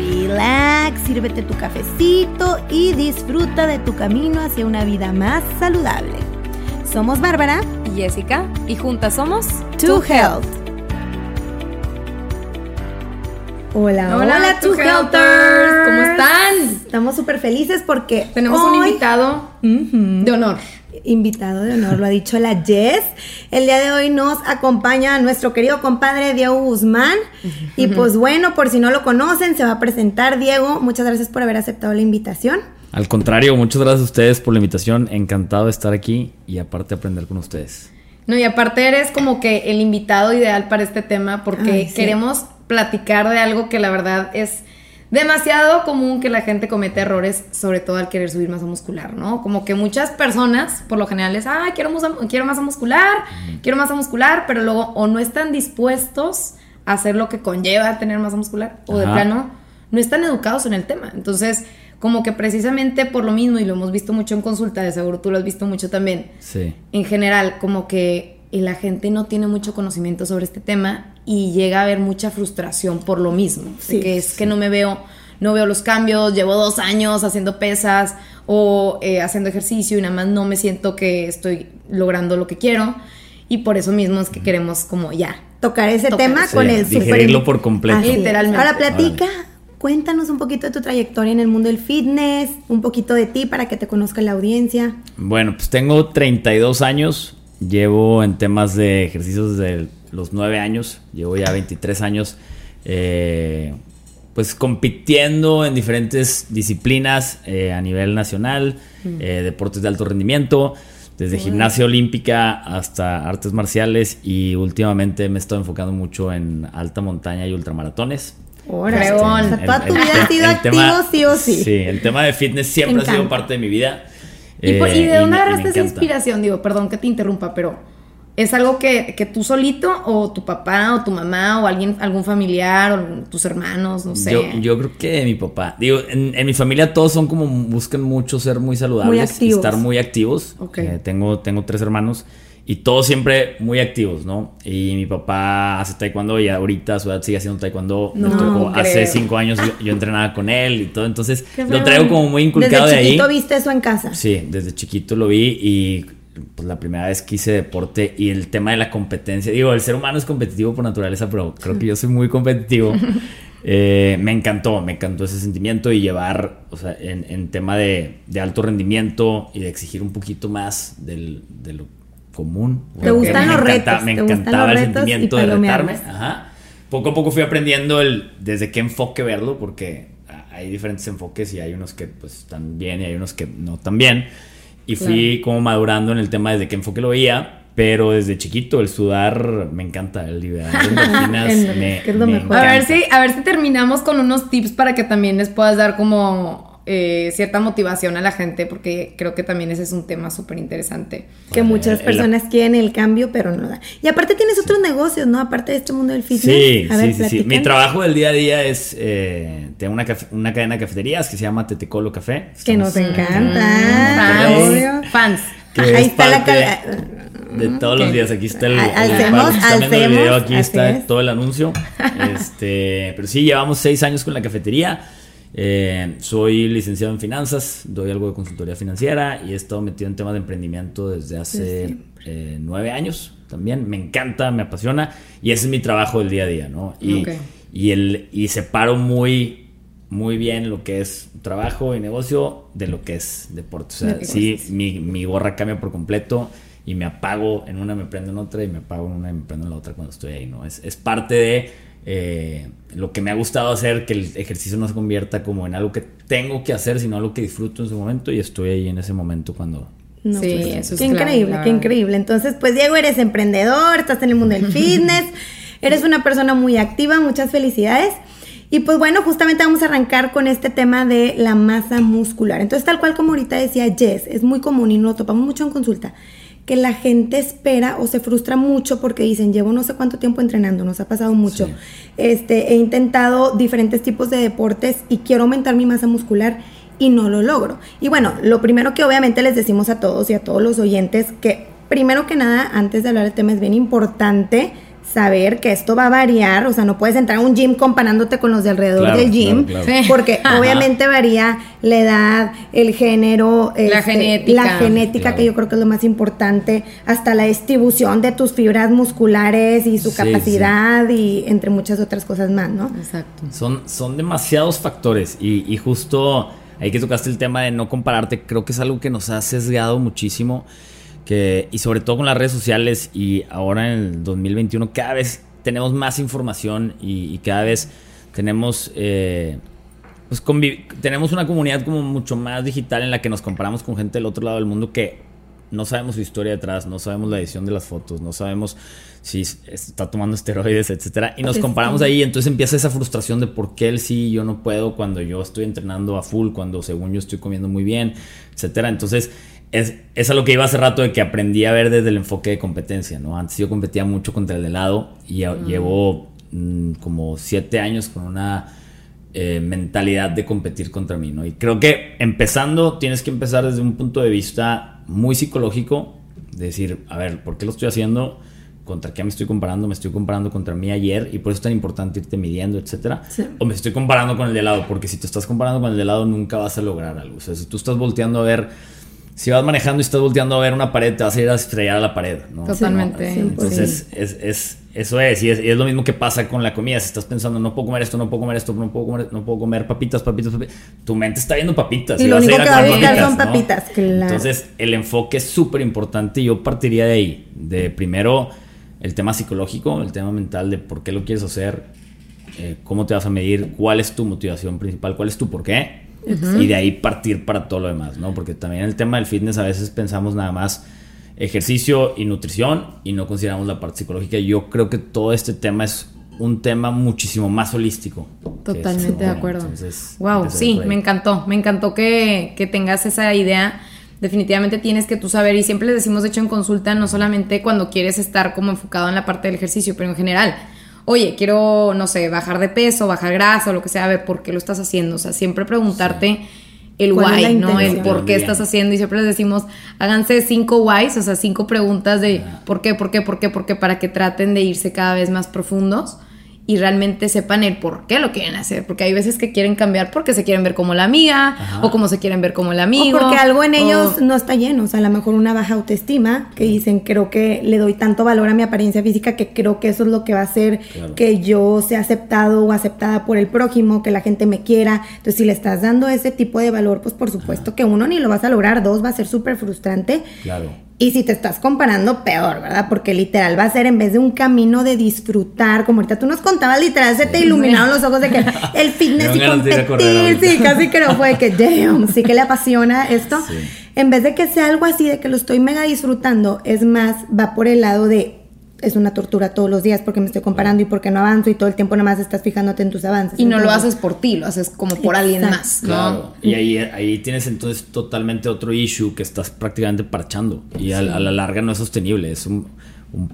relax, sírvete tu cafecito y disfruta de tu camino hacia una vida más saludable. Somos Bárbara y Jessica y juntas somos To Health. Hola, hola, To Healthers. ¿Cómo están? Estamos súper felices porque tenemos un invitado de honor invitado de honor, lo ha dicho la Jess. El día de hoy nos acompaña nuestro querido compadre Diego Guzmán. Y pues bueno, por si no lo conocen, se va a presentar Diego. Muchas gracias por haber aceptado la invitación. Al contrario, muchas gracias a ustedes por la invitación. Encantado de estar aquí y aparte aprender con ustedes. No, y aparte eres como que el invitado ideal para este tema porque queremos platicar de algo que la verdad es demasiado común que la gente cometa errores, sobre todo al querer subir masa muscular, ¿no? Como que muchas personas, por lo general, es, ah, quiero, quiero masa muscular, quiero masa muscular, pero luego o no están dispuestos a hacer lo que conlleva tener masa muscular, o de plano, no están educados en el tema. Entonces, como que precisamente por lo mismo, y lo hemos visto mucho en consulta, de seguro tú lo has visto mucho también, sí. en general, como que la gente no tiene mucho conocimiento sobre este tema y llega a haber mucha frustración por lo mismo. que es que no me veo, no veo los cambios, llevo dos años haciendo pesas o eh, haciendo ejercicio y nada más no me siento que estoy logrando lo que quiero. Y por eso mismo es que queremos como ya. Tocar ese tema con el Digerirlo por completo. Literalmente. Ahora platica, cuéntanos un poquito de tu trayectoria en el mundo del fitness, un poquito de ti para que te conozca la audiencia. Bueno, pues tengo 32 años. Llevo en temas de ejercicios desde los 9 años, llevo ya 23 años, eh, pues compitiendo en diferentes disciplinas eh, a nivel nacional, mm. eh, deportes de alto rendimiento, desde gimnasia olímpica hasta artes marciales y últimamente me he estado enfocando mucho en alta montaña y ultramaratones. Este, toda tu vida has sido activo sí o sí. Sí, el tema de fitness siempre ha sido parte de mi vida. ¿Y, de dónde agarraste esa inspiración? Digo, perdón que te interrumpa, pero ¿es algo que, que, tú solito o tu papá o tu mamá o alguien, algún familiar o tus hermanos, no sé? Yo, creo que mi papá. Digo, en, mi familia todos son como, buscan mucho ser muy saludables y estar muy activos. Eh, tengo, tengo tres hermanos y todos siempre muy activos, ¿no? Y mi papá hace taekwondo y ahorita a su edad sigue haciendo taekwondo. No, hace cinco años yo, entrenaba con él y todo, entonces lo traigo como muy inculcado de ahí. ¿Desde chiquito viste eso en casa? Sí, desde chiquito lo vi y pues la primera vez que hice deporte y el tema de la competencia. Digo, el ser humano es competitivo por naturaleza, pero creo que yo soy muy competitivo. Eh, me encantó, me encantó ese sentimiento y llevar, o sea, en, tema de, alto rendimiento y de exigir un poquito más del, de lo común. ¿Te gustan los retos? Me encantaba el sentimiento de retarme. Poco a poco fui aprendiendo el desde qué enfoque verlo, porque hay diferentes enfoques y hay unos que pues están bien y hay unos que no tan bien. Y fui como madurando en el tema desde qué enfoque lo veía. Pero desde chiquito el sudar me encanta, el liberar me, A ver si a ver si terminamos con unos tips para que también les puedas dar como eh, cierta motivación a la gente, porque creo que también ese es un tema súper interesante. Que muchas personas quieren el cambio, pero no da. Y aparte tienes otros negocios, ¿no? Aparte de este mundo del fitness. Sí, sí, sí, Mi trabajo del día a día es, eh, tengo una, una cadena de cafeterías que se llama Tetecolo Café. Que nos encanta. Fans. Ahí está la de todos los días. Aquí está el, hacemos, el, video, aquí está todo el anuncio. Este, pero sí, llevamos seis años con la cafetería. Eh, soy licenciado en finanzas, doy algo de consultoría financiera y he estado metido en temas de emprendimiento desde hace eh, nueve años también. Me encanta, me apasiona y ese es mi trabajo del día a día, ¿no? Y, y, el, y separo muy, muy bien lo que es trabajo y negocio de lo que es deporte. O sea, sí, mi, mi gorra cambia por completo y me apago en una, me prendo en otra y me apago en una y me prendo en la otra cuando estoy ahí, ¿no? Es, es parte de eh, lo que me ha gustado hacer, que el ejercicio no se convierta como en algo que tengo que hacer, sino algo que disfruto en su momento y estoy ahí en ese momento cuando... sí, pues, eso es Qué increíble, qué increíble. Entonces, pues Diego, eres emprendedor, estás en el mundo del fitness, eres una persona muy activa, muchas felicidades. Y pues bueno, justamente vamos a arrancar con este tema de la masa muscular. Entonces, tal cual como ahorita decía Jess, es muy común y lo topamos mucho en consulta, que la gente espera o se frustra mucho porque dicen, llevo no sé cuánto tiempo entrenando, nos ha pasado mucho. Este, he intentado diferentes tipos de deportes y quiero aumentar mi masa muscular y no lo logro. Y bueno, lo primero que obviamente les decimos a todos y a todos los oyentes que primero que nada, antes de hablar del tema es bien importante saber que esto va a variar, o sea, no puedes entrar a un gym comparándote con los de alrededor del gym, porque obviamente varía la edad, el género, la este, genética, la genética que yo creo que es lo más importante, hasta la distribución de tus fibras musculares y su capacidad y entre muchas otras cosas más, ¿no? Exacto. Son, son demasiados factores y, y justo ahí que tocaste el tema de no compararte, creo que es algo que nos ha sesgado muchísimo y sobre todo con las redes sociales y ahora en el 2021 cada vez tenemos más información y, cada vez tenemos eh, pues tenemos una comunidad como mucho más digital en la que nos comparamos con gente del otro lado del mundo que no sabemos su historia detrás, no sabemos la edición de las fotos, no sabemos si está tomando esteroides, etcétera, y nos comparamos ahí, entonces empieza esa frustración de por qué él sí y yo no puedo cuando yo estoy entrenando a full, cuando según yo estoy comiendo muy bien, etcétera. Entonces, es, es a lo que iba hace rato de que aprendí a ver desde el enfoque de competencia, ¿no? Antes yo competía mucho contra el helado y mm. llevo mm, como siete años con una eh, mentalidad de competir contra mí, ¿no? Y creo que empezando tienes que empezar desde un punto de vista muy psicológico, de decir, a ver, ¿por qué lo estoy haciendo? ¿Contra qué me estoy comparando? ¿Me estoy comparando contra mí ayer? Y por eso es tan importante irte midiendo, etcétera. O me estoy comparando con el de helado, porque si te estás comparando con el de helado nunca vas a lograr algo. O sea, si tú estás volteando a ver si vas manejando y estás volteando a ver una pared, te vas a ir a estrellar a la pared, ¿no? Totalmente. Entonces, es, es, eso es y, es, es, lo mismo que pasa con la comida. Si estás pensando, no puedo comer esto, no puedo comer esto, no puedo comer, no puedo comer papitas, papitas, papitas, tu mente está viendo papitas. Y, lo único que va a buscar son papitas, claro. Entonces, el enfoque es súper importante y yo partiría de ahí. De primero, el tema psicológico, el tema mental de por qué lo quieres hacer, eh, cómo te vas a medir, cuál es tu motivación principal, cuál es tu por qué y de ahí partir para todo lo demás, ¿no? Porque también el tema del fitness a veces pensamos nada más ejercicio y nutrición y no consideramos la parte psicológica. Yo creo que todo este tema es un tema muchísimo más holístico. Totalmente de acuerdo. wow, sí, me encantó. Me encantó que, que tengas esa idea definitivamente tienes que tú saber y siempre les decimos de hecho en consulta no solamente cuando quieres estar como enfocado en la parte del ejercicio pero en general oye, quiero, no sé, bajar de peso, bajar grasa o lo que sea, a ver, ¿por qué lo estás haciendo? O sea, siempre preguntarte el why, ¿no? El por qué estás haciendo. Y siempre les decimos, háganse cinco whys, o sea, cinco preguntas de por qué, por qué, por qué, por qué, para que traten de irse cada vez más profundos y realmente sepan el por qué lo quieren hacer. Porque hay veces que quieren cambiar porque se quieren ver como la amiga o como se quieren ver como el amigo. O porque algo en ellos no está lleno. O sea, a lo mejor una baja autoestima que dicen, creo que le doy tanto valor a mi apariencia física que creo que eso es lo que va a hacer que yo sea aceptado o aceptada por el prójimo, que la gente me quiera. Entonces, si le estás dando ese tipo de valor, pues por supuesto que uno ni lo vas a lograr, dos va a ser súper frustrante. Claro. Y si te estás comparando, peor, ¿verdad? Porque literal va a ser en vez de un camino de disfrutar, como ahorita tú nos contabas, literal se te iluminaron los ojos de que el fitness y competir, sí, casi creo fue que, damn, sí que le apasiona esto. En vez de que sea algo así, de que lo estoy mega disfrutando, es más, va por el lado de es una tortura todos los días porque me estoy comparando y porque no avanzo y todo el tiempo nada más estás fijándote en tus avances. Y no lo haces por ti, lo haces como por alguien más. Claro. Y ahí, ahí tienes entonces totalmente otro issue que estás prácticamente parchando y a, la larga no es sostenible, es un,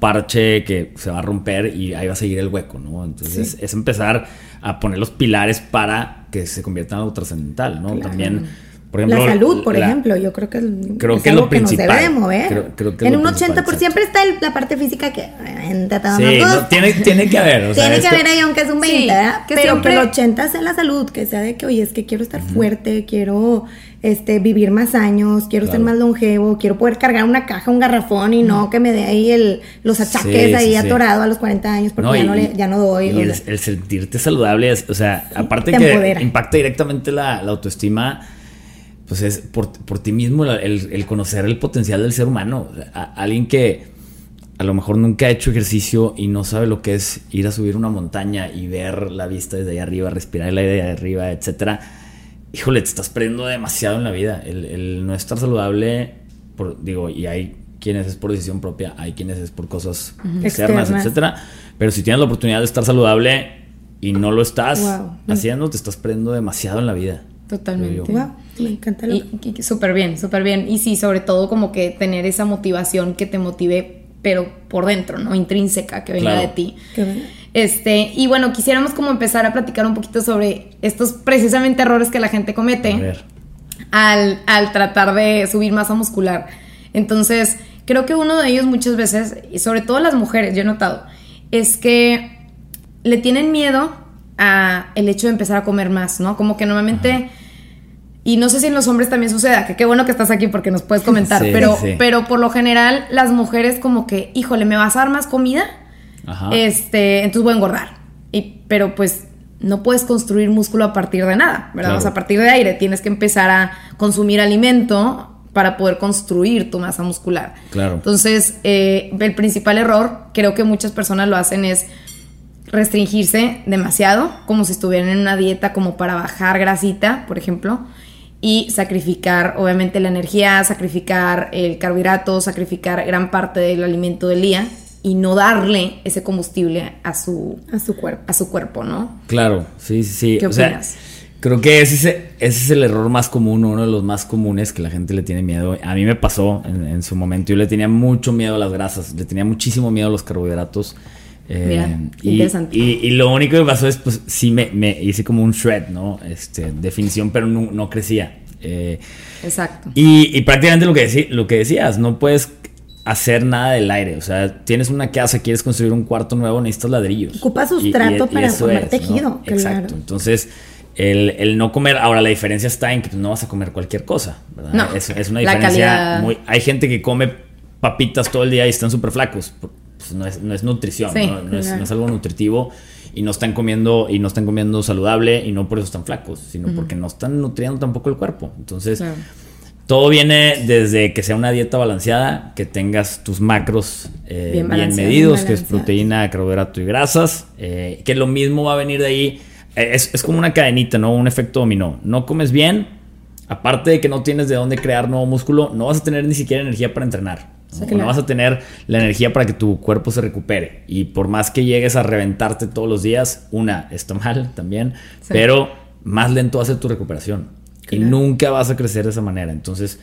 parche que se va a romper y ahí va a seguir el hueco, ¿no? Entonces es empezar a poner los pilares para que se convierta en algo trascendental, ¿no? También la salud, por ejemplo, yo creo que, creo es que algo lo que nos debe de mover. en un 80% por siempre está la parte física que sí, tiene, tiene que haber. tiene que haber ahí, aunque es un 20, Pero que el 80 sea la salud, que sea de que, oye, es que quiero estar fuerte, quiero este, vivir más años, quiero ser más longevo, quiero poder cargar una caja, un garrafón y no que me dé ahí el, los achaques ahí atorado a los 40 años porque ya, no le, ya no doy. Y el, sentirte saludable, es, o sea, aparte que impacta directamente la, la autoestima pues es por, ti mismo el, conocer el potencial del ser humano. alguien que a lo mejor nunca ha hecho ejercicio y no sabe lo que es ir a subir una montaña y ver la vista desde ahí arriba, respirar el aire de arriba, etcétera. Híjole, te estás perdiendo demasiado en la vida. El, no estar saludable, por, digo, y hay quienes es por decisión propia, hay quienes es por cosas externas, etcétera. Pero si tienes la oportunidad de estar saludable, y no lo estás haciendo, te estás perdiendo demasiado en la vida. Totalmente. me encanta lo Súper bien, súper bien. Y sí, sobre todo como que tener esa motivación que te motive, pero por dentro, ¿no? Intrínseca, que venga de ti. Este, y bueno, quisiéramos como empezar a platicar un poquito sobre estos precisamente errores que la gente comete al, al tratar de subir masa muscular. Entonces, creo que uno de ellos muchas veces, y sobre todo las mujeres, yo he notado, es que le tienen miedo a el hecho de empezar a comer más, ¿no? Como que normalmente... Y no sé si en los hombres también suceda, que qué bueno que estás aquí porque nos puedes comentar, pero, pero por lo general las mujeres como que, híjole, ¿me vas a dar más comida? Este, entonces voy a engordar. Y, pero pues no puedes construir músculo a partir de nada, ¿verdad? O sea, a partir de aire tienes que empezar a consumir alimento para poder construir tu masa muscular. Claro. Entonces, eh, el principal error, creo que muchas personas lo hacen es restringirse demasiado, como si estuvieran en una dieta como para bajar grasita, por ejemplo, y sacrificar obviamente la energía, sacrificar el carbohidrato, sacrificar gran parte del alimento del día y no darle ese combustible a su, a su cuerpo, a su cuerpo, ¿no? Claro, sí, sí, sí. ¿Qué opinas? creo que ese, ese, es el error más común, uno de los más comunes que la gente le tiene miedo. A mí me pasó en, en su momento, yo le tenía mucho miedo a las grasas, le tenía muchísimo miedo a los carbohidratos. Eh, y, interesante. Y, lo único que pasó es, pues, sí me, me hice como un shred, ¿no? Este, definición, pero no, no crecía. Eh, Exacto. Y, prácticamente lo que, lo que decías, no puedes hacer nada del aire. O sea, tienes una casa, quieres construir un cuarto nuevo, necesitas ladrillos. Ocupa sustrato para formar tejido. Exacto. Entonces, el, no comer, ahora la diferencia está en que pues, no vas a comer cualquier cosa, ¿verdad? No, es, es una diferencia muy... Hay gente que come papitas todo el día y están súper flacos pues, no, es, no, es, nutrición, ¿no? es, algo nutritivo y no están comiendo y no están comiendo saludable y no por eso están flacos, sino porque no están nutriendo tampoco el cuerpo. Entonces, todo viene desde que sea una dieta balanceada, que tengas tus macros eh, bien, medidos, que es proteína, carbohidrato y grasas, eh, que lo mismo va a venir de ahí. Eh, es, es como una cadenita, ¿no? Un efecto dominó. No comes bien, aparte de que no tienes de dónde crear nuevo músculo, no vas a tener ni siquiera energía para entrenar. ¿No? vas a tener la energía para que tu cuerpo se recupere. Y por más que llegues a reventarte todos los días, una, está mal también, pero más lento hace tu recuperación. Y nunca vas a crecer de esa manera. Entonces,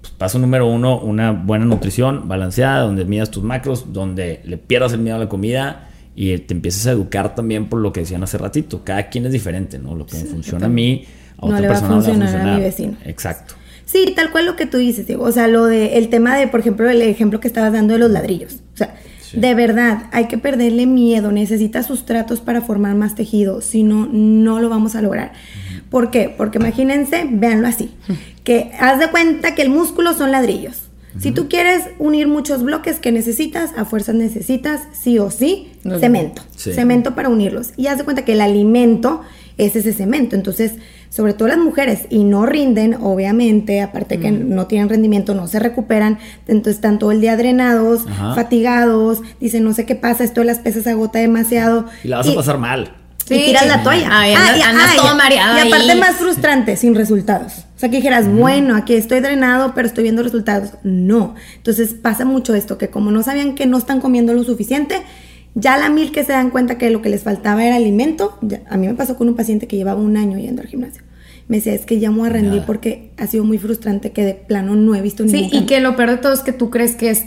pues, paso número uno, una buena nutrición balanceada, donde midas tus macros, donde le pierdas el miedo a la comida y te empieces a educar también por lo que decían hace ratito. Cada quien es diferente, ¿no? Lo que me funciona a mí, a otra persona va a funcionar a mi vecino. Exacto. Sí, tal cual lo que tú dices, digo. O sea, lo de el tema de, por ejemplo, el ejemplo que estabas dando de los ladrillos. O sea, de verdad, hay que perderle miedo. Necesitas sustratos para formar más tejido. Si no, no lo vamos a lograr. ¿Por qué? Porque imagínense, véanlo así. Que haz de cuenta que el músculo son ladrillos. Si tú quieres unir muchos bloques que necesitas, a fuerzas necesitas sí o sí cemento. Cemento para unirlos. Y haz de cuenta que el alimento es ese cemento. Entonces, sobre todo las mujeres, y no rinden, obviamente, aparte que no tienen rendimiento, no se recuperan, entonces están todo el día drenados, fatigados, dicen, no sé qué pasa, esto de las pesas agota demasiado. Y la vas a pasar mal. y tiras la toalla. ah, y, todo mareado y aparte más frustrante, sin resultados. O sea, que dijeras, bueno, aquí estoy drenado, pero estoy viendo resultados. No. Entonces pasa mucho esto, que como no sabían que no están comiendo lo suficiente, ya la mil que se dan cuenta que lo que les faltaba era alimento, a mí me pasó con un paciente que llevaba un año yendo al gimnasio. Me decía, es que ya me a rendir porque ha sido muy frustrante que de plano no he visto ningún Sí, y que lo peor de todo es que tú crees que es,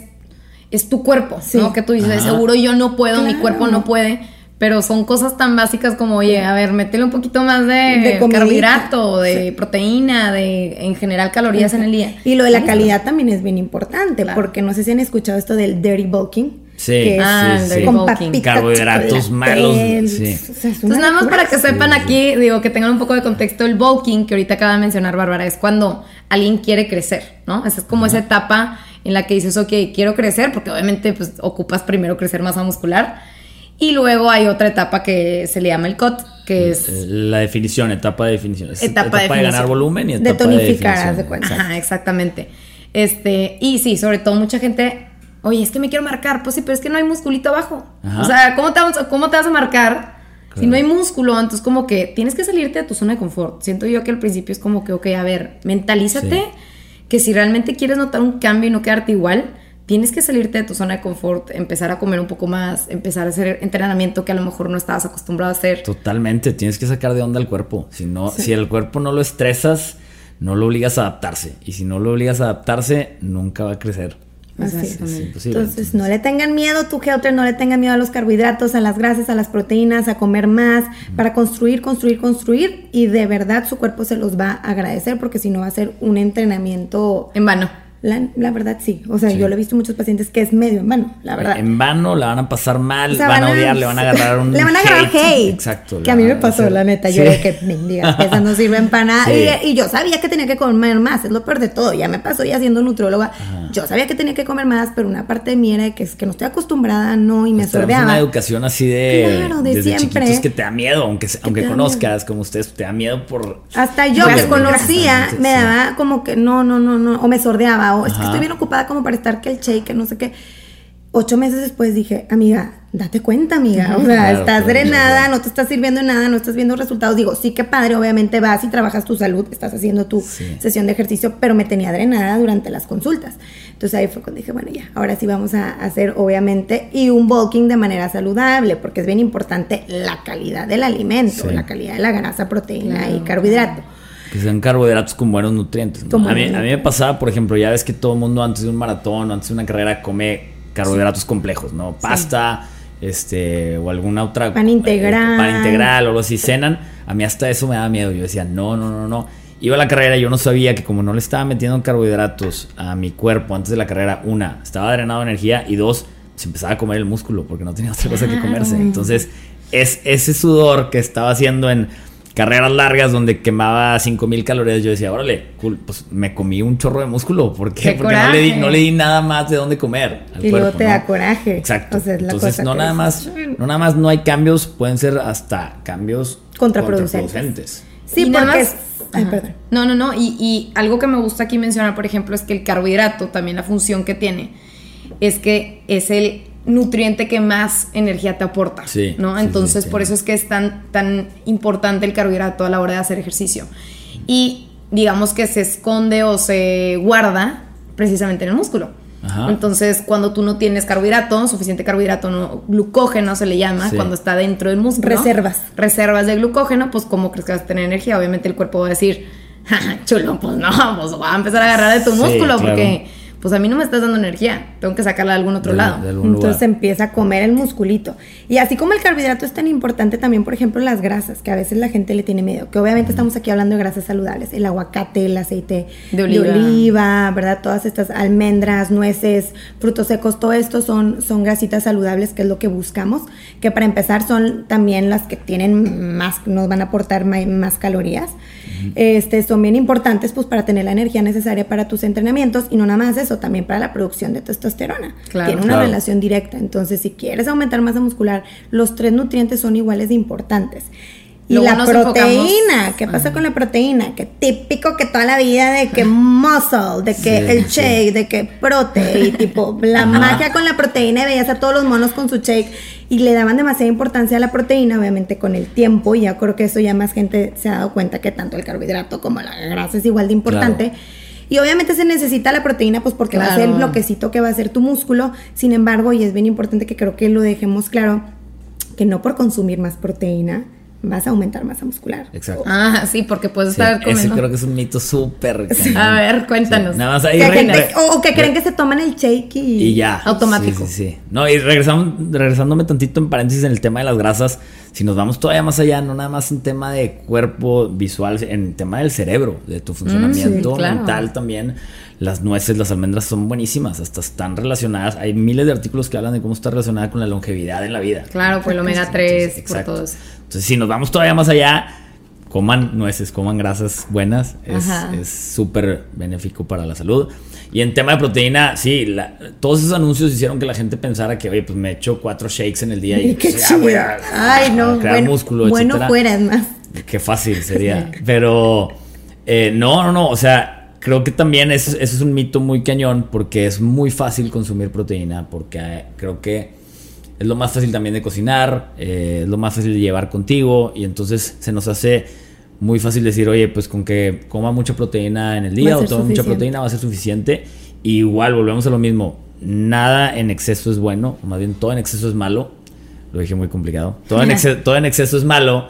es tu cuerpo, ¿no? Que tú dices, seguro yo no puedo, mi cuerpo no puede. Pero son cosas tan básicas como, oye, a ver, métele un poquito más de, carbohidrato, de proteína, de en general calorías en el día. Y lo de la calidad también es bien importante, porque no sé si han escuchado esto del dirty bulking Sí, ah, sí, con carbohidratos malos. Entonces, nada más para que sepan aquí, digo, que tengan un poco de contexto, el bulking que ahorita acaba de mencionar Bárbara, es cuando alguien quiere crecer, ¿no? Esa es como esa etapa en la que dices, ok, quiero crecer, porque obviamente pues ocupas primero crecer masa muscular. Y luego hay otra etapa que se le llama el COT, que es... La definición, etapa de definición. etapa, de, ganar volumen y etapa de tonificar, de, de cuenta. Ajá, exactamente. Este, y sí, sobre todo mucha gente Oye, es que me quiero marcar. Pues sí, pero es que no hay musculito abajo. O sea, ¿cómo te, ¿cómo te vas a marcar si no hay músculo? Entonces, como que tienes que salirte de tu zona de confort. Siento yo que al principio es como que, ok, a ver, mentalízate que si realmente quieres notar un cambio y no quedarte igual, tienes que salirte de tu zona de confort, empezar a comer un poco más, empezar a hacer entrenamiento que a lo mejor no estabas acostumbrado a hacer. Totalmente, tienes que sacar de onda al cuerpo. Si no, si el cuerpo no lo estresas, no lo obligas a adaptarse. Y si no lo obligas a adaptarse, nunca va a crecer. Así es. Entonces, no le tengan miedo, tu Helter, no le tengan miedo a los carbohidratos, a las grasas, a las proteínas, a comer más, para construir, construir, construir. Y de verdad su cuerpo se los va a agradecer porque si no va a ser un entrenamiento en vano. La, verdad sí. O sea, yo lo he visto muchos pacientes que es medio en vano, la verdad. En vano, la van a pasar mal, van, a odiar, le van a agarrar un Le van a agarrar hate. Exacto. Que a mí me pasó, la neta. Yo dije que mendigas, esas no sirven para nada. Y, yo sabía que tenía que comer más, es lo peor de todo. Ya me pasó ya siendo nutrióloga. Yo sabía que tenía que comer más, pero una parte de mí era que es que no estoy acostumbrada, no, y me sordeaba. una educación así de. Claro, de desde siempre. que te da miedo, aunque, aunque conozcas como ustedes, te da miedo por. Hasta yo que conocía, me daba como que no, no, no, no, o me sordeaba, o es que estoy bien ocupada como para estar que el shake, no sé qué. Ocho meses después dije, amiga, date cuenta, amiga. O sea, estás drenada, no te estás sirviendo nada, no estás viendo resultados. Digo, sí que padre, obviamente vas y trabajas tu salud, estás haciendo tu sesión de ejercicio, pero me tenía drenada durante las consultas. Entonces ahí fue cuando dije, bueno, ya, ahora sí vamos a hacer, obviamente, y un bulking de manera saludable, porque es bien importante la calidad del alimento, la calidad de la grasa, proteína y carbohidrato que sean carbohidratos con buenos nutrientes. A, mí, a, mí, me pasaba, por ejemplo, ya ves que todo el mundo antes de un maratón o antes de una carrera come carbohidratos complejos, ¿no? Pasta, este, o alguna otra. Pan integral. Eh, pan integral o algo así, cenan. A mí hasta eso me daba miedo. Yo decía, no, no, no, no. Iba a la carrera y yo no sabía que como no le estaba metiendo carbohidratos a mi cuerpo antes de la carrera, una, estaba drenado de energía y dos, se empezaba a comer el músculo porque no tenía otra cosa que comerse. Entonces, es ese sudor que estaba haciendo en carreras largas donde quemaba 5000 calorías, yo decía, órale, cool, pues me comí un chorro de músculo. ¿Por qué? Porque no le, di, no le, di, nada más de dónde comer. y luego te da coraje. Exacto. Entonces, no nada más, no nada más no hay cambios, pueden ser hasta cambios contraproducentes. Sí, porque Ay, perdón. No, no, no. Y, y algo que me gusta aquí mencionar, por ejemplo, es que el carbohidrato, también la función que tiene, es que es el nutriente que más energía te aporta, ¿no? Entonces, por eso es que es tan, tan importante el carbohidrato a la hora de hacer ejercicio. Y digamos que se esconde o se guarda precisamente en el músculo. Entonces, cuando tú no tienes carbohidrato, suficiente carbohidrato, no, glucógeno se le llama, cuando está dentro del músculo. Reservas. Reservas de glucógeno, pues ¿cómo crees que vas a tener energía? Obviamente el cuerpo va a decir, chulo, pues no, pues va a empezar a agarrar de tu músculo porque pues a mí no me estás dando energía, tengo que sacarla de algún otro lado. Entonces empieza a comer el musculito. Y así como el carbohidrato es tan importante también, por ejemplo, las grasas, que a veces la gente le tiene miedo, que obviamente estamos aquí hablando de grasas saludables, el aguacate, el aceite de oliva, ¿verdad? Todas estas almendras, nueces, frutos secos, todo esto son, son grasitas saludables, que es lo que buscamos, que para empezar son también las que tienen más, nos van a aportar más, calorías. Este, son bien importantes pues para tener la energía necesaria para tus entrenamientos y no nada más eso, también para la producción de testosterona. Tiene una relación directa. Entonces, si quieres aumentar masa muscular, los tres nutrientes son iguales de importantes. Y la proteína, ¿qué pasa con la proteína? Que típico que toda la vida de que muscle, de que el shake, de que prote, y tipo la magia con la proteína, y veías a todos los monos con su shake y le daban demasiada importancia a la proteína, obviamente con el tiempo, y ya creo que eso ya más gente se ha dado cuenta que tanto el carbohidrato como la grasa es igual de importante. Y obviamente se necesita la proteína, pues porque va a ser el bloquecito que va a ser tu músculo. Sin embargo, y es bien importante que creo que lo dejemos claro, que no por consumir más proteína vas a aumentar masa muscular. Exacto. Ah, sí, porque puedes estar comiendo. Ese creo que es un mito súper. A ver, cuéntanos. Nada más ahí. o, que creen que se toman el shake y, y ya. Automático. Sí, sí, No, y regresamos, regresándome tantito en paréntesis en el tema de las grasas, si nos vamos todavía más allá, no nada más en tema de cuerpo visual, en tema del cerebro, de tu funcionamiento mm, mental también. Las nueces, las almendras son buenísimas, hasta están relacionadas. Hay miles de artículos que hablan de cómo está relacionada con la longevidad en la vida. Claro, por el omega 3, por todo eso. Entonces, si nos vamos todavía más allá, coman nueces, coman grasas buenas, es súper benéfico para la salud. Y en tema de proteína, sí, todos esos anuncios hicieron que la gente pensara que, oye, pues me echo cuatro shakes en el día y pues, ya voy a, Ay, no, crear bueno, músculo, Bueno, fuera, más. Qué fácil sería. Pero, eh, no, no, no, o sea, creo que también eso, es un mito muy cañón porque es muy fácil consumir proteína, porque eh, creo que es lo más fácil también de cocinar, eh, es lo más fácil de llevar contigo y entonces se nos hace muy fácil decir, oye, pues con que coma mucha proteína en el día o tome mucha proteína va a ser suficiente. igual volvemos a lo mismo, nada en exceso es bueno, o más bien todo en exceso es malo. Lo dije muy complicado. Todo en, exceso, todo en exceso es malo.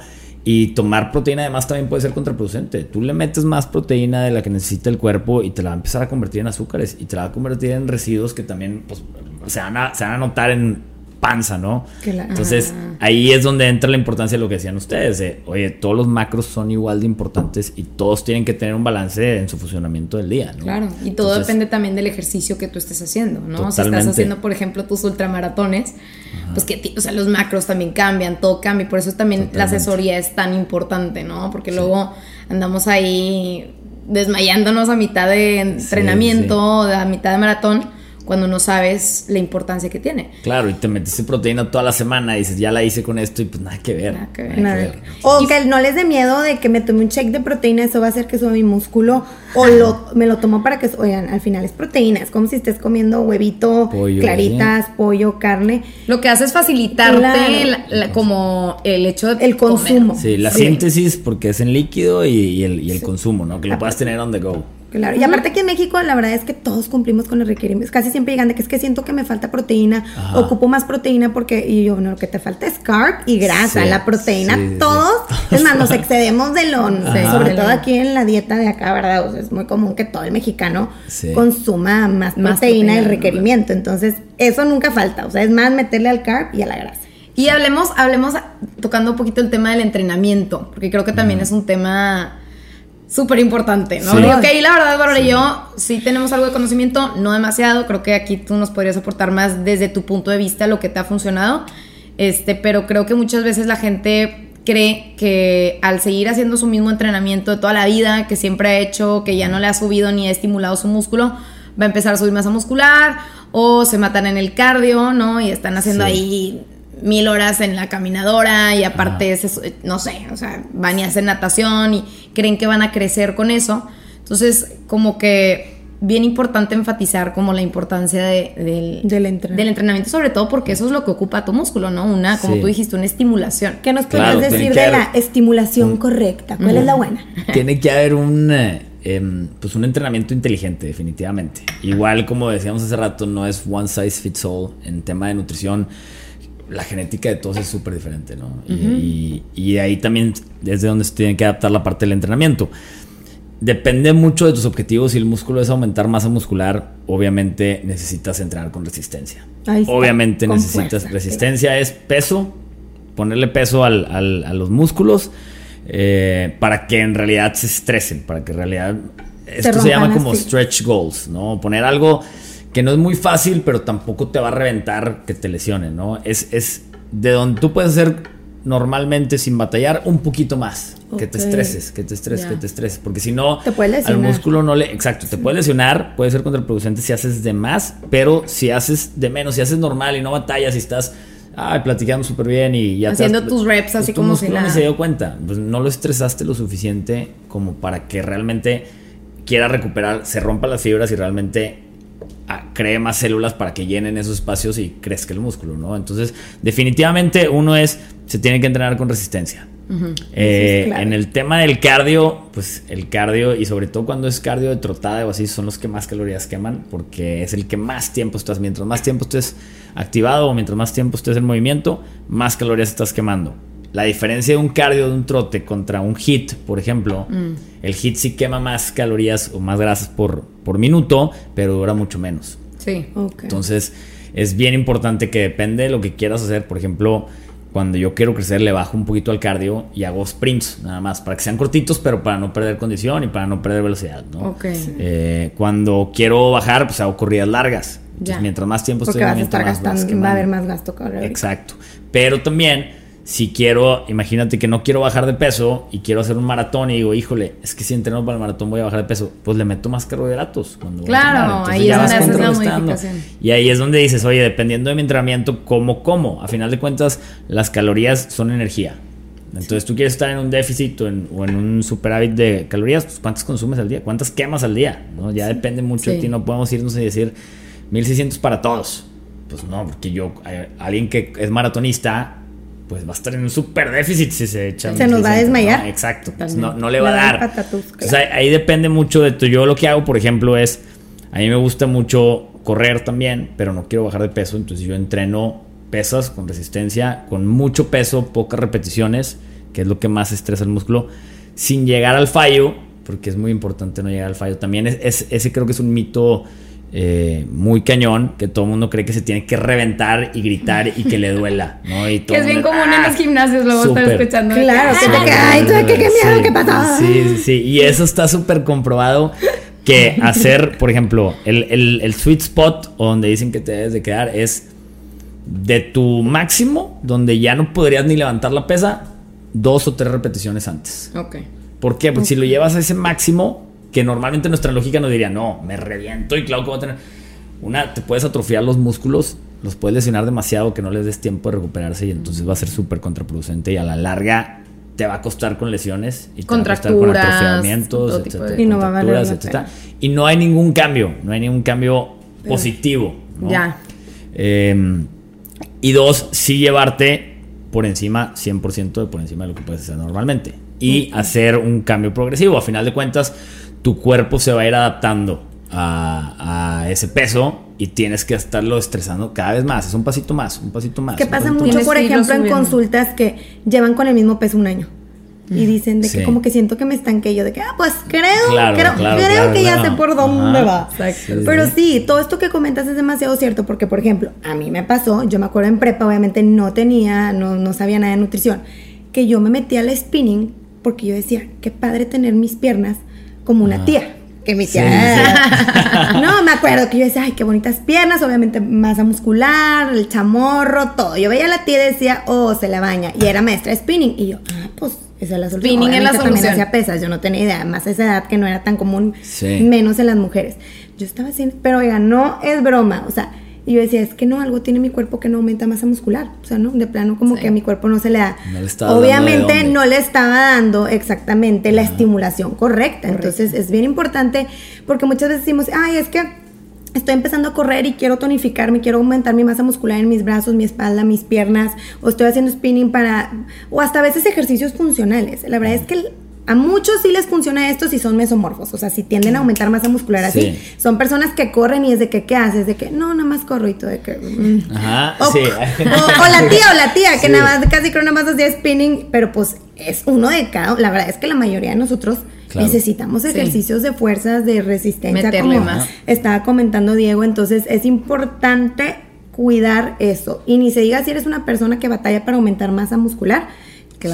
Y tomar proteína además también puede ser contraproducente. Tú le metes más proteína de la que necesita el cuerpo y te la va a empezar a convertir en azúcares y te la va a convertir en residuos que también pues, se, van a, se van a notar en panza, ¿no? Entonces, ahí es donde entra la importancia de lo que decían ustedes, de, oye, todos los macros son igual de importantes y todos tienen que tener un balance en su funcionamiento del día, ¿no? Claro, y todo depende también del ejercicio que tú estés haciendo, ¿no? Si estás haciendo, por ejemplo, tus ultramaratones, pues que, o sea, los macros también cambian, todo cambia, y por eso también la asesoría es tan importante, ¿no? Porque luego andamos ahí desmayándonos a mitad de entrenamiento, a mitad de maratón cuando no sabes la importancia que tiene. Claro, y te metiste proteína toda la semana y dices, ya la hice con esto y pues nada que ver. Nada que ver. O que no les dé miedo de que me tome un check de proteína, eso va a hacer que suba mi músculo. O lo, me lo tomo para que, oigan, al final es proteína, es como si estés comiendo huevito, claritas, pollo, carne. Lo que hace es facilitarte como el hecho de... El consumo. Sí, la síntesis porque es en líquido y, el, y el consumo, ¿no? Que lo puedas tener on the go. Claro, y aparte aquí en México la verdad es que todos cumplimos con los requerimientos. Casi siempre llegan de que es que siento que me falta proteína, ocupo más proteína porque, y yo, no, lo que te falta es carb y grasa, la proteína, todos, es más, nos excedemos de lo, sobre todo aquí en la dieta de acá, ¿verdad? O sea, es muy común que todo el mexicano consuma más, proteína del requerimiento, entonces eso nunca falta, o sea, es más meterle al carb y a la grasa. Y hablemos, hablemos tocando un poquito el tema del entrenamiento, porque creo que también es un tema súper importante, ¿no? Sí. Ok, la verdad, Bárbara y yo sí tenemos algo de conocimiento, no demasiado, creo que aquí tú nos podrías aportar más desde tu punto de vista lo que te ha funcionado, este, pero creo que muchas veces la gente cree que al seguir haciendo su mismo entrenamiento de toda la vida, que siempre ha hecho, que ya no le ha subido ni ha estimulado su músculo, va a empezar a subir masa muscular o se matan en el cardio, ¿no? Y están haciendo ahí mil horas en la caminadora y aparte, no sé, o sea, van y hacen natación y creen que van a crecer con eso. Entonces, como que bien importante enfatizar como la importancia del, del, entrenamiento. sobre todo porque eso es lo que ocupa tu músculo, ¿no? Una, como tú dijiste, una estimulación. ¿Qué nos puedes decir de la estimulación correcta? ¿Cuál es la buena? Tiene que haber un... Eh, em, pues un entrenamiento inteligente, definitivamente. Igual como decíamos hace rato, no es one size fits all en tema de nutrición la genética de todos es súper diferente, ¿no? y, ahí también es de donde se tiene que adaptar la parte del entrenamiento. Depende mucho de tus objetivos. Si el músculo es aumentar masa muscular, obviamente necesitas entrenar con resistencia. Obviamente necesitas resistencia, es peso, ponerle peso a los músculos eh, para que en realidad se estresen, para que en realidad... Esto se llama como stretch goals, ¿no? Poner algo que no es muy fácil, pero tampoco te va a reventar que te lesione, ¿no? Es, es de donde tú puedes hacer normalmente sin batallar un poquito más. Que te estreses, que te estreses, que te estreses. Porque si no, al músculo no le. Exacto, te puede lesionar, puede ser contraproducente si haces de más, pero si haces de menos, si haces normal y no batallas y estás. Ay, platicando súper bien y ya Haciendo tus reps así tu como si se dio cuenta. Pues no lo estresaste lo suficiente como para que realmente quiera recuperar, se rompa las fibras y realmente cree más células para que llenen esos espacios y crezca el músculo, ¿no? Entonces, definitivamente uno es, se tiene que entrenar con resistencia. Eh, en el tema del cardio, pues el cardio y sobre todo cuando es cardio de trotada o así, son los que más calorías queman porque es el que más tiempo estás, mientras más tiempo estés activado o mientras más tiempo estés en movimiento, más calorías estás quemando. La diferencia de un cardio de un trote contra un hit, por ejemplo, mm. el hit sí quema más calorías o más grasas por, por minuto, pero dura mucho menos. Sí. Entonces, es bien importante que depende de lo que quieras hacer. Por ejemplo, cuando yo quiero crecer, le bajo un poquito al cardio y hago sprints, nada más, para que sean cortitos, pero para no perder condición y para no perder velocidad, ¿no? Eh, cuando quiero bajar, pues hago corridas largas. mientras más tiempo estoy vas a estar gastando, va a haber más gasto calórico. Exacto. Pero también si quiero, imagínate que no quiero bajar de peso y quiero hacer un maratón y digo, híjole, es que si entreno para el maratón voy a bajar de peso, pues le meto más carbohidratos. Cuando claro, ahí es donde haces la modificación. Y ahí es donde dices, oye, dependiendo de mi entrenamiento, ¿cómo como? A final de cuentas, las calorías son energía. Entonces tú quieres estar en un déficit o en, un superávit de calorías, pues ¿cuántas consumes al día? ¿Cuántas quemas al día? ¿no? Ya depende mucho de ti, no podemos irnos y decir 1600 para todos. Pues no, porque yo, eh, alguien que es maratonista, pues va a estar en un super déficit si se echa. Se nos va a desmayar. exacto. no, le va a dar. ahí depende mucho de tu. Yo lo que hago, por ejemplo, es. A mí me gusta mucho correr también, pero no quiero bajar de peso, entonces yo entreno pesas con resistencia, con mucho peso, pocas repeticiones, que es lo que más estresa el músculo, sin llegar al fallo, porque es muy importante no llegar al fallo. También es, ese creo que es un mito eh, muy cañón, que todo el mundo cree que se tiene que reventar y gritar y que le duela, ¿no? Y que es bien común en los ah, gimnasios, luego estar escuchando. Claro, que te ay, qué, qué miedo, qué pasa. Sí, sí, sí, y eso está súper comprobado que hacer, por ejemplo, el, el, el, sweet spot o donde dicen que te debes de quedar es de tu máximo, donde ya no podrías ni levantar la pesa, dos o tres repeticiones antes. Ok. ¿Por qué? Porque si lo llevas a ese máximo, que normalmente nuestra lógica nos diría, no, me reviento y claro que voy a tener. Una, te puedes atrofiar los músculos, los puedes lesionar demasiado que no les des tiempo de recuperarse y entonces va a ser súper contraproducente y a la larga te va a costar con lesiones y te va a costar con atrofiamientos, etcétera, y no va a valer etcétera. Y no hay ningún cambio, no hay ningún cambio positivo. Ya. Eh, y dos, sí llevarte por encima, 100% de por encima de lo que puedes hacer normalmente. Y hacer un cambio progresivo. A final de cuentas, tu cuerpo se va a ir adaptando a, ese peso y tienes que estarlo estresando cada vez más. Es un pasito más, un pasito más. Que pasa mucho, por ejemplo, en consultas que llevan con el mismo peso un año. Y dicen de que como que siento que me estanqué yo, de que, ah, pues creo, creo, creo que ya sé por dónde va. Pero sí, todo esto que comentas es demasiado cierto, porque por ejemplo, a mí me pasó, yo me acuerdo en prepa, obviamente no tenía, no, no sabía nada de nutrición, que yo me metí al spinning porque yo decía, qué padre tener mis piernas como una tía. Que mi tía. no, me acuerdo que yo decía, ay, qué bonitas piernas, obviamente masa muscular, el chamorro, todo. Yo veía a la tía y decía, oh, se la baña. Y era maestra de spinning. Y yo, ah, pues esa es la solución. Spinning es la solución. También hacía pesas, yo no tenía idea, más esa edad que no era tan común, menos en las mujeres. Yo estaba haciendo, pero oiga, no es broma, o sea, y yo decía, es que no, algo tiene mi cuerpo que no aumenta masa muscular. O sea, ¿no? De plano como que a mi cuerpo no se le da. Obviamente no le estaba dando exactamente la estimulación correcta. Entonces es bien importante porque muchas veces decimos, ay, es que estoy empezando a correr y quiero tonificarme, quiero aumentar mi masa muscular en mis brazos, mi espalda, mis piernas, o estoy haciendo spinning para, o hasta a veces ejercicios funcionales. La verdad es que a muchos sí les funciona esto si son mesomorfos, o sea, si tienden a aumentar masa muscular así. Son personas que corren y es de que, ¿qué haces? De que, no, nada más corro y todo de que... Mm. Ajá, o, sí. O, la tía, o la tía, que nada más, casi creo nada más hacía spinning, pero pues es uno de cada... La verdad es que la mayoría de nosotros necesitamos ejercicios de fuerzas, de resistencia, como más. estaba comentando Diego, entonces es importante cuidar eso. Y ni se diga si eres una persona que batalla para aumentar masa muscular,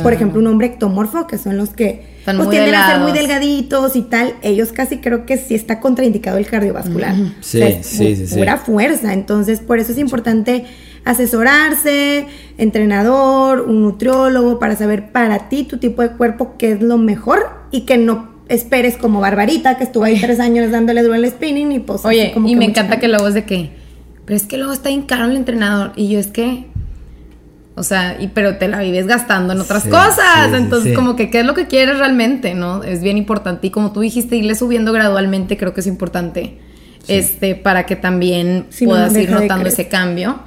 por ejemplo, un hombre ectomorfo, que son los que pues, tienden a ser muy delgaditos y tal, ellos casi creo que sí está contraindicado el cardiovascular. Sí, sí, sí, Pura fuerza. Entonces, por eso es importante asesorarse, entrenador, un nutriólogo, para saber para ti, tu tipo de cuerpo, qué es lo mejor y que no esperes como Barbarita, que estuvo ahí tres años dándole duro el spinning y pues... Oye, y me encanta que luego es de que, pero es que luego está bien caro el entrenador y yo es que o sea, y, pero te la vives gastando en otras cosas. Entonces, como que, ¿qué es lo que quieres realmente? ¿No? Es bien importante. Y como tú dijiste, irle subiendo gradualmente, creo que es importante. Este, para que también puedas ir notando ese cambio.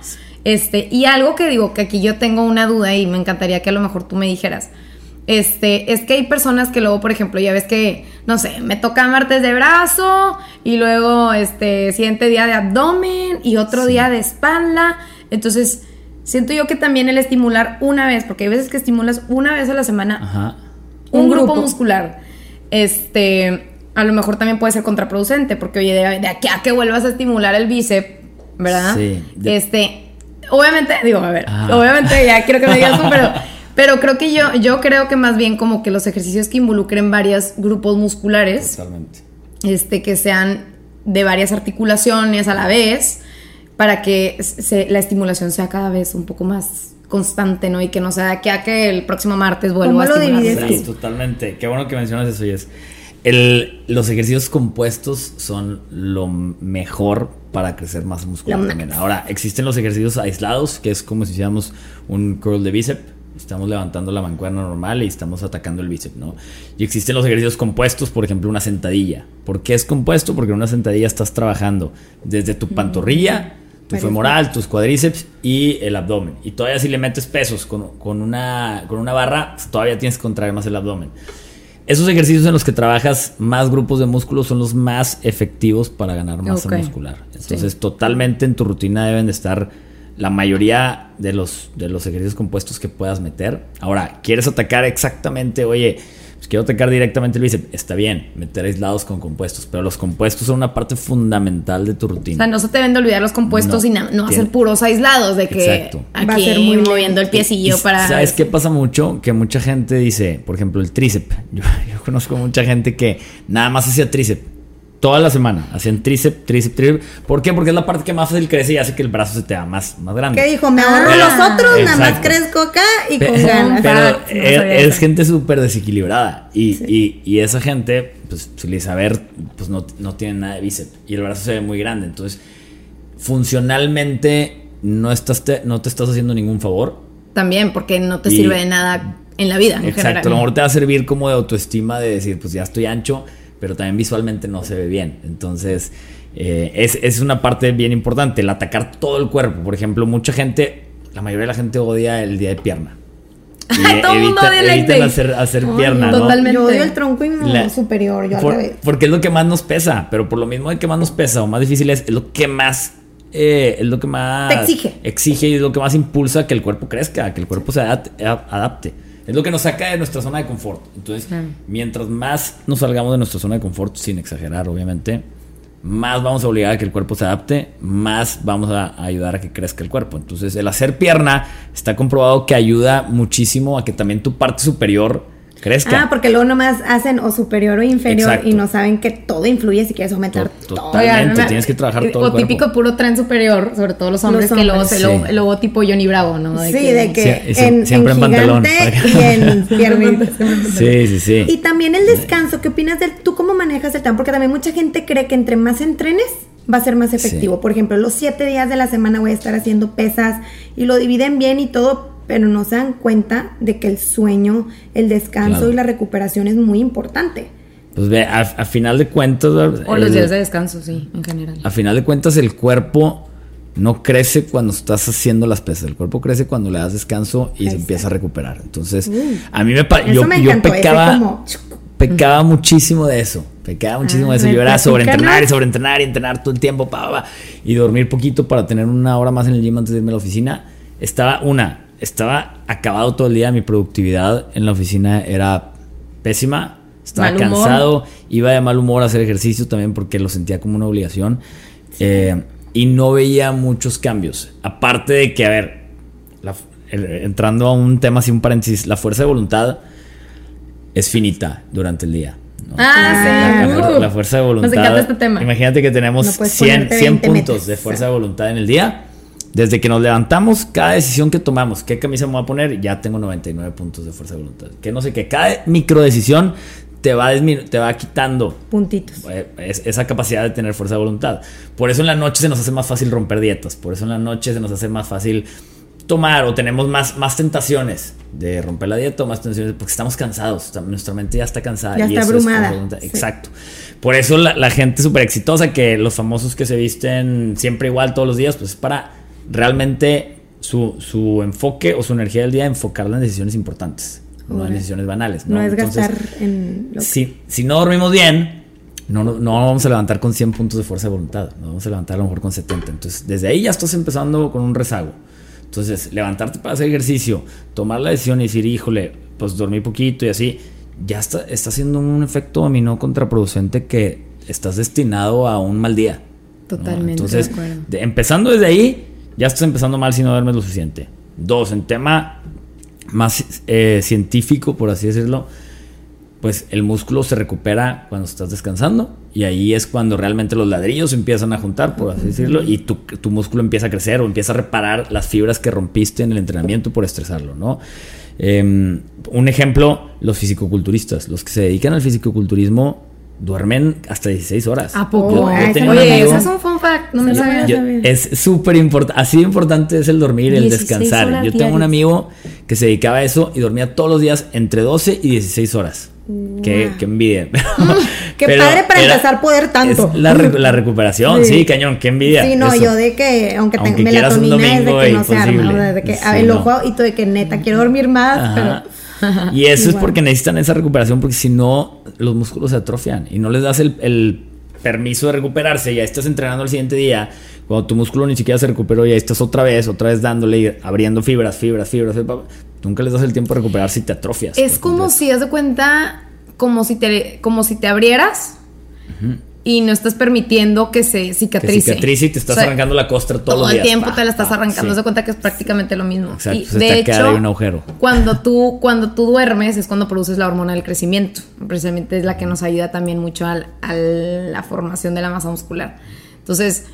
Este, y algo que digo, que aquí yo tengo una duda y me encantaría que a lo mejor tú me dijeras. Este, es que hay personas que luego, por ejemplo, ya ves que, no sé, me toca martes de brazo y luego, este, siguiente día de abdomen y otro día de espalda. Entonces, Siento yo que también el estimular una vez, porque hay veces que estimulas una vez a la semana un, grupo. muscular, este, a lo mejor también puede ser contraproducente, porque oye, de, aquí a que vuelvas a estimular el bíceps, ¿verdad? Sí. Este, obviamente, digo, a ver, obviamente ya quiero que me digas tú, pero, pero creo que yo, yo creo que más bien como que los ejercicios que involucren varios grupos musculares, Totalmente. este, que sean de varias articulaciones a la vez, para que la estimulación sea cada vez un poco más constante, ¿no? Y que no sea que a que el próximo martes vuelva a estimular. Sí, totalmente. Qué bueno que mencionas eso, Yes. El, los ejercicios compuestos son lo mejor para crecer más muscular Ahora, existen los ejercicios aislados, que es como si hiciéramos un curl de bíceps. Estamos levantando la mancuerna normal y estamos atacando el bíceps, ¿no? Y existen los ejercicios compuestos, por ejemplo, una sentadilla. ¿Por qué es compuesto? Porque en una sentadilla estás trabajando desde tu pantorrilla tu femoral, tus cuádriceps y el abdomen. Y todavía si le metes pesos con, una, con una barra, todavía tienes que contraer más el abdomen. esos ejercicios en los que trabajas más grupos de músculos son los más efectivos para ganar masa muscular. Entonces, totalmente en tu rutina deben de estar la mayoría de los, de los ejercicios compuestos que puedas meter. Ahora, ¿quieres atacar exactamente, oye, pues quiero atacar directamente el bíceps? Está bien, meter aislados con compuestos, pero los compuestos son una parte fundamental de tu rutina. O sea, no se te deben de olvidar los compuestos y no, no hacer puros aislados, de que aquí va a ser muy moviendo el piecillo para... ¿Sabes qué pasa mucho? Que mucha gente dice, por ejemplo, el tríceps. Yo, yo conozco mucha gente que nada más hacía tríceps Toda la semana. Hacían tríceps, tríceps, tríceps. ¿Por qué? Porque es la parte que más fácil crece y hace que el brazo se te haga más, más grande. ¿Qué dijo? Me ahorro ah, los otros, nada más crezco acá y con ganas. Pero es, gente súper desequilibrada. Y, y, esa gente, pues, si le a ver, pues no, no tiene nada de bíceps. Y el brazo se ve muy grande. Entonces, funcionalmente, no, estás no te estás haciendo ningún favor. También, porque no te sirve de nada en la vida. exacto. A lo mejor te va a servir como de autoestima de decir, pues ya estoy ancho pero también visualmente no se ve bien. Entonces, eh, es, una parte bien importante, el atacar todo el cuerpo. Por ejemplo, mucha gente, la mayoría de la gente odia el día de pierna. todo el mundo odia hacer, hacer pierna, totalmente. Yo odio el tronco superior, yo al Porque es lo que más nos pesa, pero por lo mismo de que más nos pesa o más difícil es, es lo que más eh, es lo que más exige. exige y es lo que más impulsa que el cuerpo crezca, que el cuerpo se adapte. Es lo que nos saca de nuestra zona de confort. Entonces, mientras más nos salgamos de nuestra zona de confort, sin exagerar, obviamente, más vamos a obligar a que el cuerpo se adapte, más vamos a ayudar a que crezca el cuerpo. Entonces, el hacer pierna está comprobado que ayuda muchísimo a que también tu parte superior Ah, porque luego nomás hacen o superior o inferior y no saben que todo influye si quieres aumentar Totalmente, tienes que trabajar todo. O típico puro tren superior, sobre todo los hombres, que luego se el logotipo Johnny Bravo, ¿no? sí, de que en, siempre en, pantalón. Y en sí, sí, sí. Y también el descanso, ¿qué opinas del tú cómo manejas el tiempo? Porque también mucha gente cree que entre más entrenes va a ser más efectivo. Por ejemplo, los siete días de la semana voy a estar haciendo pesas y lo dividen bien y todo, pero no se dan cuenta de que el sueño, el descanso y la recuperación es muy importante. Pues ve, a, final de cuentas... O los días de descanso, sí, en general. A final de cuentas el cuerpo no crece cuando estás haciendo las pesas, el cuerpo crece cuando le das descanso y se empieza a recuperar. Entonces, a mí me, yo, yo pecaba, pecaba muchísimo de eso. Pecaba muchísimo de eso. Yo era sobreentrenar y sobreentrenar y entrenar todo el tiempo, pa, y dormir poquito para tener una hora más en el gym antes de irme a la oficina. Estaba una, estaba acabado todo el día, mi productividad en la oficina era pésima, estaba cansado, iba de mal humor a hacer ejercicio también porque lo sentía como una obligación eh, y no veía muchos cambios. Aparte de que, a ver, entrando a un tema así, un paréntesis, la fuerza de voluntad es finita durante el día. Ah, sí. La, fuerza de voluntad. Este tema. Imagínate que tenemos 100, 100 puntos de fuerza de voluntad en el día desde que nos levantamos, cada decisión que tomamos, qué camisa me voy a poner, ya tengo 99 puntos de fuerza de voluntad. Que no sé qué, cada micro decisión te va, te va quitando puntitos. Eh, esa capacidad de tener fuerza de voluntad. Por eso en la noche se nos hace más fácil romper dietas. Por eso en la noche se nos hace más fácil tomar o tenemos más, más tentaciones de romper la dieta o más tentaciones porque estamos cansados. Nuestra mente ya está cansada. Ya está abrumada. Exacto. Por eso la, la gente súper exitosa, que los famosos que se visten siempre igual todos los días, pues es para realmente su, enfoque o su energía del día enfocarla en decisiones importantes, no en decisiones banales. No, es gastar en... si, si no dormimos bien, no, no, vamos a levantar con 100 puntos de fuerza de voluntad, nos vamos a levantar a lo mejor con 70. Entonces, desde ahí ya estás empezando con un rezago. Entonces, levantarte para hacer ejercicio, tomar la decisión y decir, híjole, pues dormí poquito y así, ya está, está haciendo un efecto dominó contraproducente que estás destinado a un mal día. Totalmente. Entonces, empezando desde ahí, ya estás empezando mal si no duermes lo suficiente. Dos, en tema más eh, científico, por así decirlo, pues el músculo se recupera cuando estás descansando y ahí es cuando realmente los ladrillos empiezan a juntar, por así decirlo, y tu, músculo empieza a crecer o empieza a reparar las fibras que rompiste en el entrenamiento por estresarlo, ¿no? Em, un ejemplo, los fisicoculturistas, los que se dedican al fisicoculturismo duermen hasta 16 horas. ¿A poco? Oye, eso es un fun fact, no me sabía. Es súper importante, así de importante es el dormir, el descansar. Yo tengo un amigo que se dedicaba a eso y dormía todos los días entre 12 y 16 horas. Qué, qué, envidia. qué padre para empezar poder tanto. la, la, recuperación, sí. cañón, qué envidia. Sí, no, yo de que, aunque, tenga melatonina, es de que no se arma, de que el ojo y todo de que neta quiero dormir más, pero Y eso es porque necesitan esa recuperación, porque si no, los músculos se atrofian y no les das el, permiso de recuperarse. Ya estás entrenando el siguiente día, cuando tu músculo ni siquiera se recuperó, ya estás otra vez, otra vez dándole, abriendo fibras, fibras, fibras. Nunca les das el tiempo de recuperarse y te atrofias. Es como si, haz de cuenta, como si te, como si te abrieras y no estás permitiendo que se cicatrice. Que cicatrice y te estás arrancando la costra todo, todo el tiempo te la estás arrancando. Se cuenta que es prácticamente lo mismo. Exacto. Y, de hecho, un agujero. Cuando tú, cuando tú duermes es cuando produces la hormona del crecimiento. Precisamente es la que nos ayuda también mucho a la formación de la masa muscular. Entonces,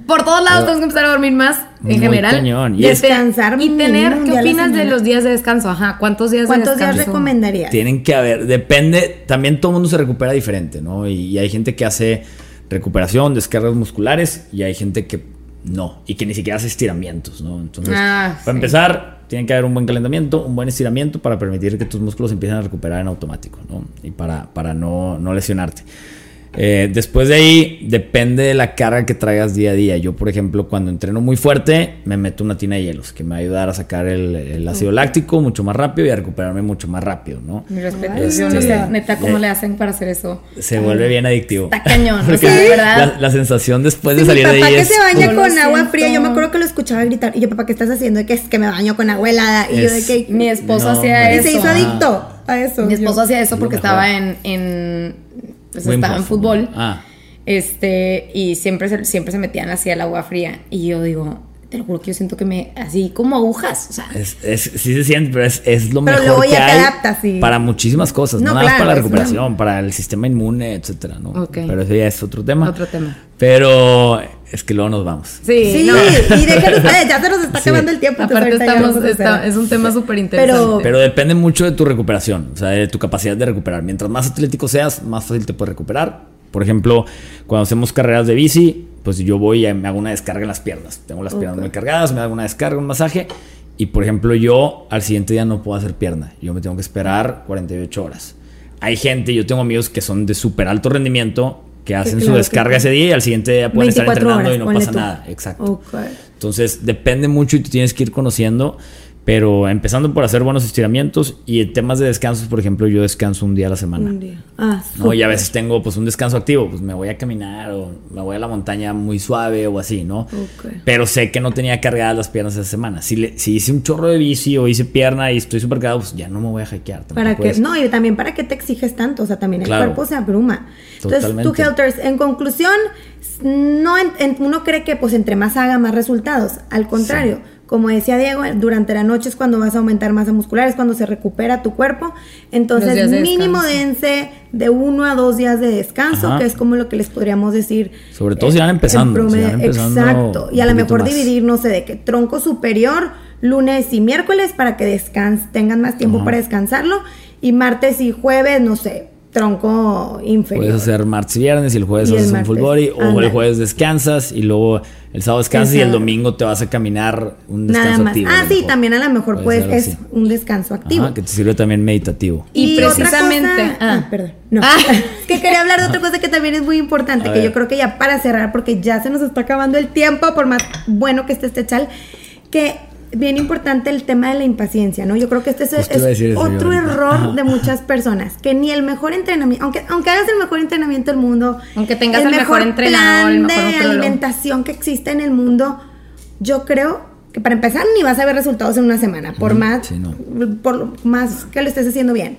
por todos lados tenemos que empezar a dormir más en general. Y descansar y tener. ¿Qué opinas de los días de descanso? Ajá, ¿cuántos días de descanso? ¿Cuántos días recomendarías? Tienen que haber, depende, también todo el mundo se recupera diferente, ¿no? Y, hay gente que hace recuperación, descargas musculares y hay gente que no, y que ni siquiera hace estiramientos, ¿no? Entonces, ah, para empezar, tiene que haber un buen calentamiento, un buen estiramiento para permitir que tus músculos empiecen a recuperar en automático, ¿no? Y para, para no, no lesionarte. Eh, después de ahí, depende de la carga que traigas día a día. Yo, por ejemplo, cuando entreno muy fuerte, me meto una tina de hielos que me va a ayudar a sacar el, ácido láctico mucho más rápido y a recuperarme mucho más rápido, ¿no? Mi respeto. Este, yo no sé, neta, cómo le hacen para hacer eso. Se vuelve bien adictivo. Está cañón, ¿Sí? ¿verdad? La, sensación después de salir de ahí. Mi papá que se baña con agua fría, yo me acuerdo que lo escuchaba gritar. Y yo, papá, ¿qué estás haciendo? Y que es que me baño con agua helada. Y yo, de que. Mi esposo hacía eso. Y se hizo adicto a eso. Mi esposo hacía eso porque estaba en, en pues estaba en fútbol. Ah. Este, y siempre se, siempre se metían así al agua fría. Y yo digo, te lo juro que yo siento que me, así como agujas, o sea. Es, es, sí se siente, pero es, es lo pero mejor que hay adapta, sí. para muchísimas cosas, no, nada más para la recuperación, para el sistema inmune, etcétera, ¿no? Pero eso ya es otro tema. Otro tema. Pero es que luego nos vamos. Sí, sí, y déjenos, ya se nos está acabando el tiempo. Aparte estamos, es un tema súper interesante. Pero, pero depende mucho de tu recuperación, o sea, de tu capacidad de recuperar. Mientras más atlético seas, más fácil te puedes recuperar por ejemplo, cuando hacemos carreras de bici, pues yo voy y me hago una descarga en las piernas. Tengo las piernas muy cargadas, me hago una descarga, un masaje. Y por ejemplo, yo al siguiente día no puedo hacer pierna. Yo me tengo que esperar 48 horas. Hay gente, yo tengo amigos que son de súper alto rendimiento, que hacen su descarga ese día y al siguiente día pueden estar entrenando y no pasa nada. Exacto. Entonces, depende mucho y tú tienes que ir conociendo. Pero empezando por hacer buenos estiramientos y en temas de descansos, por ejemplo, yo descanso un día a la semana. Un día. Ah, ¿no? Y a veces tengo pues un descanso activo, pues me voy a caminar o me voy a la montaña muy suave o así, ¿no? Pero sé que no tenía cargadas las piernas esa semana. Si, le, si hice un chorro de bici o hice pierna y estoy súper cargado, pues ya no me voy a hackear. Para que, no, y también para que te exiges tanto, o sea, también el cuerpo se abruma. Entonces, tú, Helters, en conclusión, no uno cree que pues entre más haga, más resultados. Al contrario. Como decía Diego, durante la noche es cuando vas a aumentar masa muscular, es cuando se recupera tu cuerpo. Entonces, mínimo dense de uno a dos días de descanso, que es como lo que les podríamos decir. Sobre todo si van empezando. exacto. Y a lo mejor dividir, no sé, de qué tronco superior, lunes y miércoles para que descansen, tengan más tiempo para descansarlo. Y martes y jueves, no sé, tronco inferior. Puedes hacer martes y viernes y el jueves haces un full body o el jueves descansas y luego el sábado descansas y el domingo te vas a caminar un descanso activo. Ah, sí, también a lo mejor puedes, es un descanso activo. que te sirve también meditativo. Y, precisamente, ah. ah, perdón. No. Ah. es que quería hablar de otra cosa que también es muy importante, que yo creo que ya para cerrar porque ya se nos está acabando el tiempo por más bueno que esté este chal, que bien importante el tema de la impaciencia, ¿no? Yo creo que este es, otro error de muchas personas, que ni el mejor entrenamiento, aunque, aunque hagas el mejor entrenamiento del mundo, aunque tengas el, mejor, entrenador, el mejor de alimentación que existe en el mundo, yo creo que para empezar ni vas a ver resultados en una semana, por más, por más que lo estés haciendo bien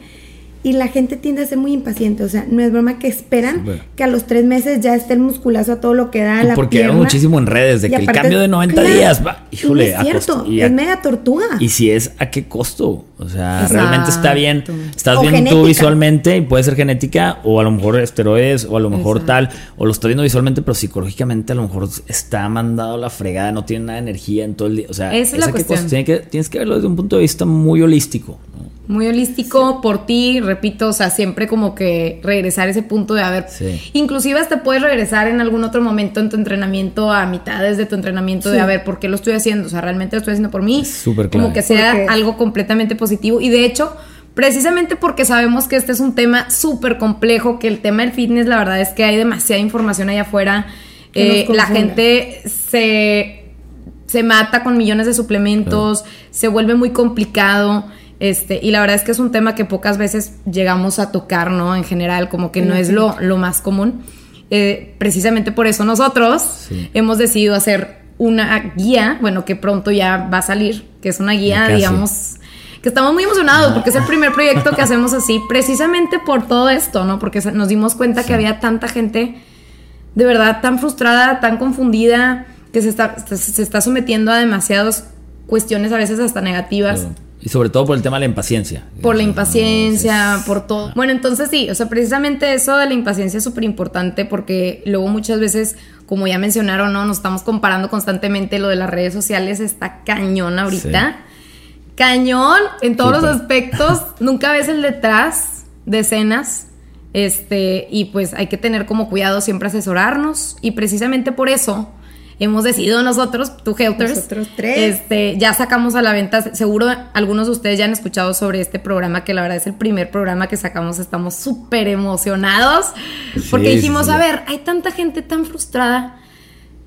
y la gente tiende a ser muy impaciente, o sea, no es broma que esperan que a los tres meses ya esté el musculazo a todo lo que da la Porque hay muchísimo en redes de que el cambio de 90 días va, híjole, es cierto, es mega tortuga. Y si es a qué costo, o sea, realmente está bien, estás bien tú visualmente y puede ser genética o a lo mejor esteroides o a lo mejor tal, o lo estás viendo visualmente, pero psicológicamente a lo mejor está mandado la fregada, no tiene nada de energía en todo el día, o sea, Esa es la cuestión. Tienes que, tienes que verlo desde un punto de vista muy holístico. ¿no? Muy holístico por ti, repito, o sea, siempre como que regresar a ese punto de haber, inclusive hasta puedes regresar en algún otro momento en tu entrenamiento a mitades de tu entrenamiento de a ver por qué lo estoy haciendo, o sea, realmente lo estoy haciendo por mí, Súper como que sea algo completamente positivo y de hecho, precisamente porque sabemos que este es un tema súper complejo, que el tema del fitness, la verdad es que hay demasiada información allá afuera, eh, la gente se se mata con millones de suplementos, se vuelve muy complicado. Este, y la verdad es que es un tema que pocas veces llegamos a tocar, ¿no? En general, como que no es lo, lo más común. Eh, precisamente por eso nosotros hemos decidido hacer una guía, bueno, que pronto ya va a salir, que es una guía, digamos, que estamos muy emocionados porque es el primer proyecto que hacemos así, precisamente por todo esto, ¿no? Porque nos dimos cuenta que había tanta gente de verdad tan frustrada, tan confundida, que se está, se está sometiendo a demasiadas cuestiones a veces hasta negativas. Y sobre todo por el tema de la impaciencia. Por la impaciencia, por todo. Bueno, entonces sí, o sea, precisamente eso de la impaciencia es súper importante porque luego muchas veces, como ya mencionaron, ¿no? Nos estamos comparando constantemente, lo de las redes sociales está cañón ahorita. Cañón en todos los aspectos. Nunca ves el detrás de escenas. Este, y pues hay que tener como cuidado siempre asesorarnos. Y precisamente por eso hemos decidido nosotros, tú Helters, nosotros tres. Este, ya sacamos a la venta, seguro algunos de ustedes ya han escuchado sobre este programa, que la verdad es el primer programa que sacamos, estamos súper emocionados, porque dijimos, a ver, hay tanta gente tan frustrada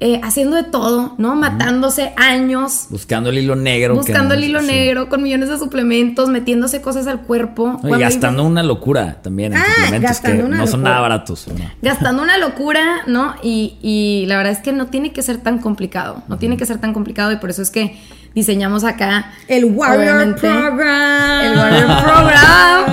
eh, haciendo de todo, ¿no? Matándose años. Buscando el hilo negro. Buscando el hilo negro, con millones de suplementos, metiéndose cosas al cuerpo. y gastando una locura también en ah, suplementos que no son nada baratos. Gastando una locura, ¿no? Y, y, la verdad es que no tiene que ser tan complicado. No tiene que ser tan complicado y por eso es que diseñamos acá el Warrior Program. El Warrior Program.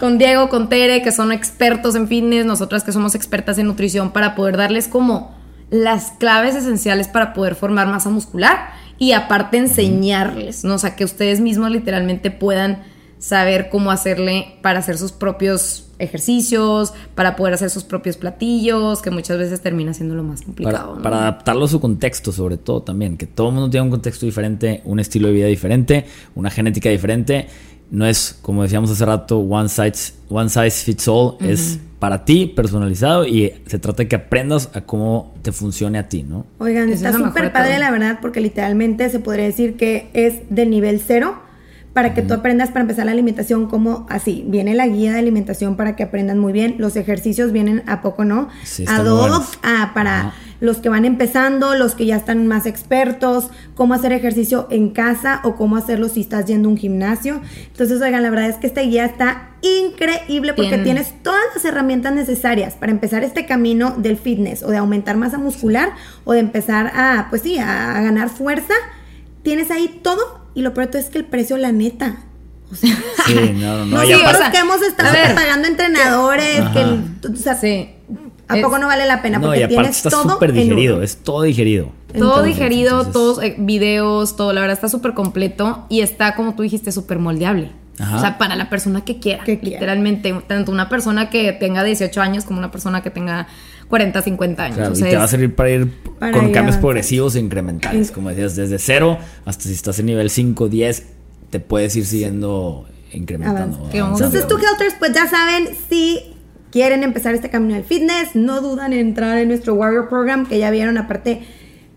con Diego, con Tere, que son expertos en fitness, nosotras que somos expertas en nutrición, para poder darles como las claves esenciales para poder formar masa muscular y aparte enseñarles, ¿no? O sea, que ustedes mismos literalmente puedan saber cómo hacerle para hacer sus propios ejercicios, para poder hacer sus propios platillos, que muchas veces termina siendo lo más complicado. Para, adaptarlo a su contexto, sobre todo también, que todo el mundo tiene un contexto diferente, un estilo de vida diferente, una genética diferente. No es, como decíamos hace rato, one size, one size fits all, es para ti, personalizado, y se trata de que aprendas a cómo te funcione a ti, ¿no? Oigan, está súper padre la verdad, porque literalmente se podría decir que es de nivel cero para que tú aprendas para empezar la alimentación como así. Viene la guía de alimentación para que aprendan muy bien. Los ejercicios vienen a poco, ¿no? Sí, a dos, para los que van empezando, los que ya están más expertos, cómo hacer ejercicio en casa o cómo hacerlo si estás yendo a un gimnasio. Entonces, oigan, la verdad es que esta guía está increíble porque tienes todas las herramientas necesarias para empezar este camino del fitness o de aumentar masa muscular o de empezar a, pues sí, a ganar fuerza. Tienes ahí todo y lo peor es que el precio, la neta, o sea, sí, no, no, no. sí, o sea, que hemos estado pagando entrenadores, que, o sea, sí. ¿A poco no vale la pena? Porque y tienes está todo súper digerido, es todo digerido. Todo digerido, todos eh, videos, todo, la verdad está súper completo y está, como tú dijiste, súper moldeable. O sea, para la persona que quiera, literalmente, tanto una persona que tenga 18 años como una persona que tenga 40, 50 años. y te va a servir para ir con cambios progresivos e incrementales, como decías, desde cero hasta si estás en nivel 5, 10, te puedes ir siguiendo incrementando. Entonces, tú, Helters, pues ya saben, si quieren empezar este camino del fitness, no dudan en entrar en nuestro Warrior Program, que ya vieron aparte,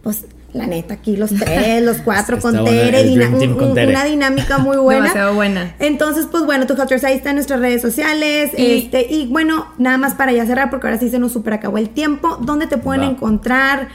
pues la neta, aquí los tres, los cuatro con, Tere, una dinámica muy buena. Demasiado buena. Entonces, pues bueno, tu Helters ahí está en nuestras redes sociales. Y, este, y bueno, nada más para ya cerrar, porque ahora sí se nos super acabó el tiempo. ¿Dónde te pueden encontrar?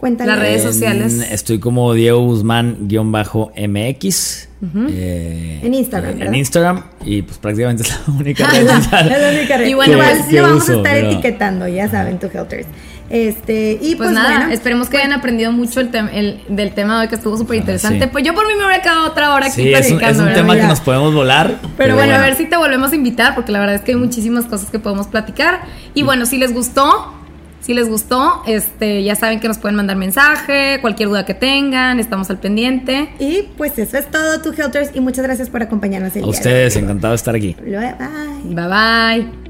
Cuéntale. Las redes sociales. estoy como Diego Guzmán-MX. Eh, en Instagram. en Instagram. Y pues prácticamente es la única red social. es la única red. Y bueno, igual lo vamos a estar etiquetando, ya saben, tu Helters. Este, y pues, pues nada, esperemos que hayan aprendido mucho el, del tema de hoy que estuvo súper interesante. Pues yo por mí me hubiera quedado otra hora aquí sí, Es un, es un tema que nos podemos volar. Pero, bueno, a ver si te volvemos a invitar, porque la verdad es que hay muchísimas cosas que podemos platicar. Y bueno, si les gustó, si les gustó, este, ya saben que nos pueden mandar mensaje, cualquier duda que tengan, estamos al pendiente. Y pues eso es todo, tu Helters, y muchas gracias por acompañarnos el A ustedes, encantado de estar aquí. Bye bye. Bye bye.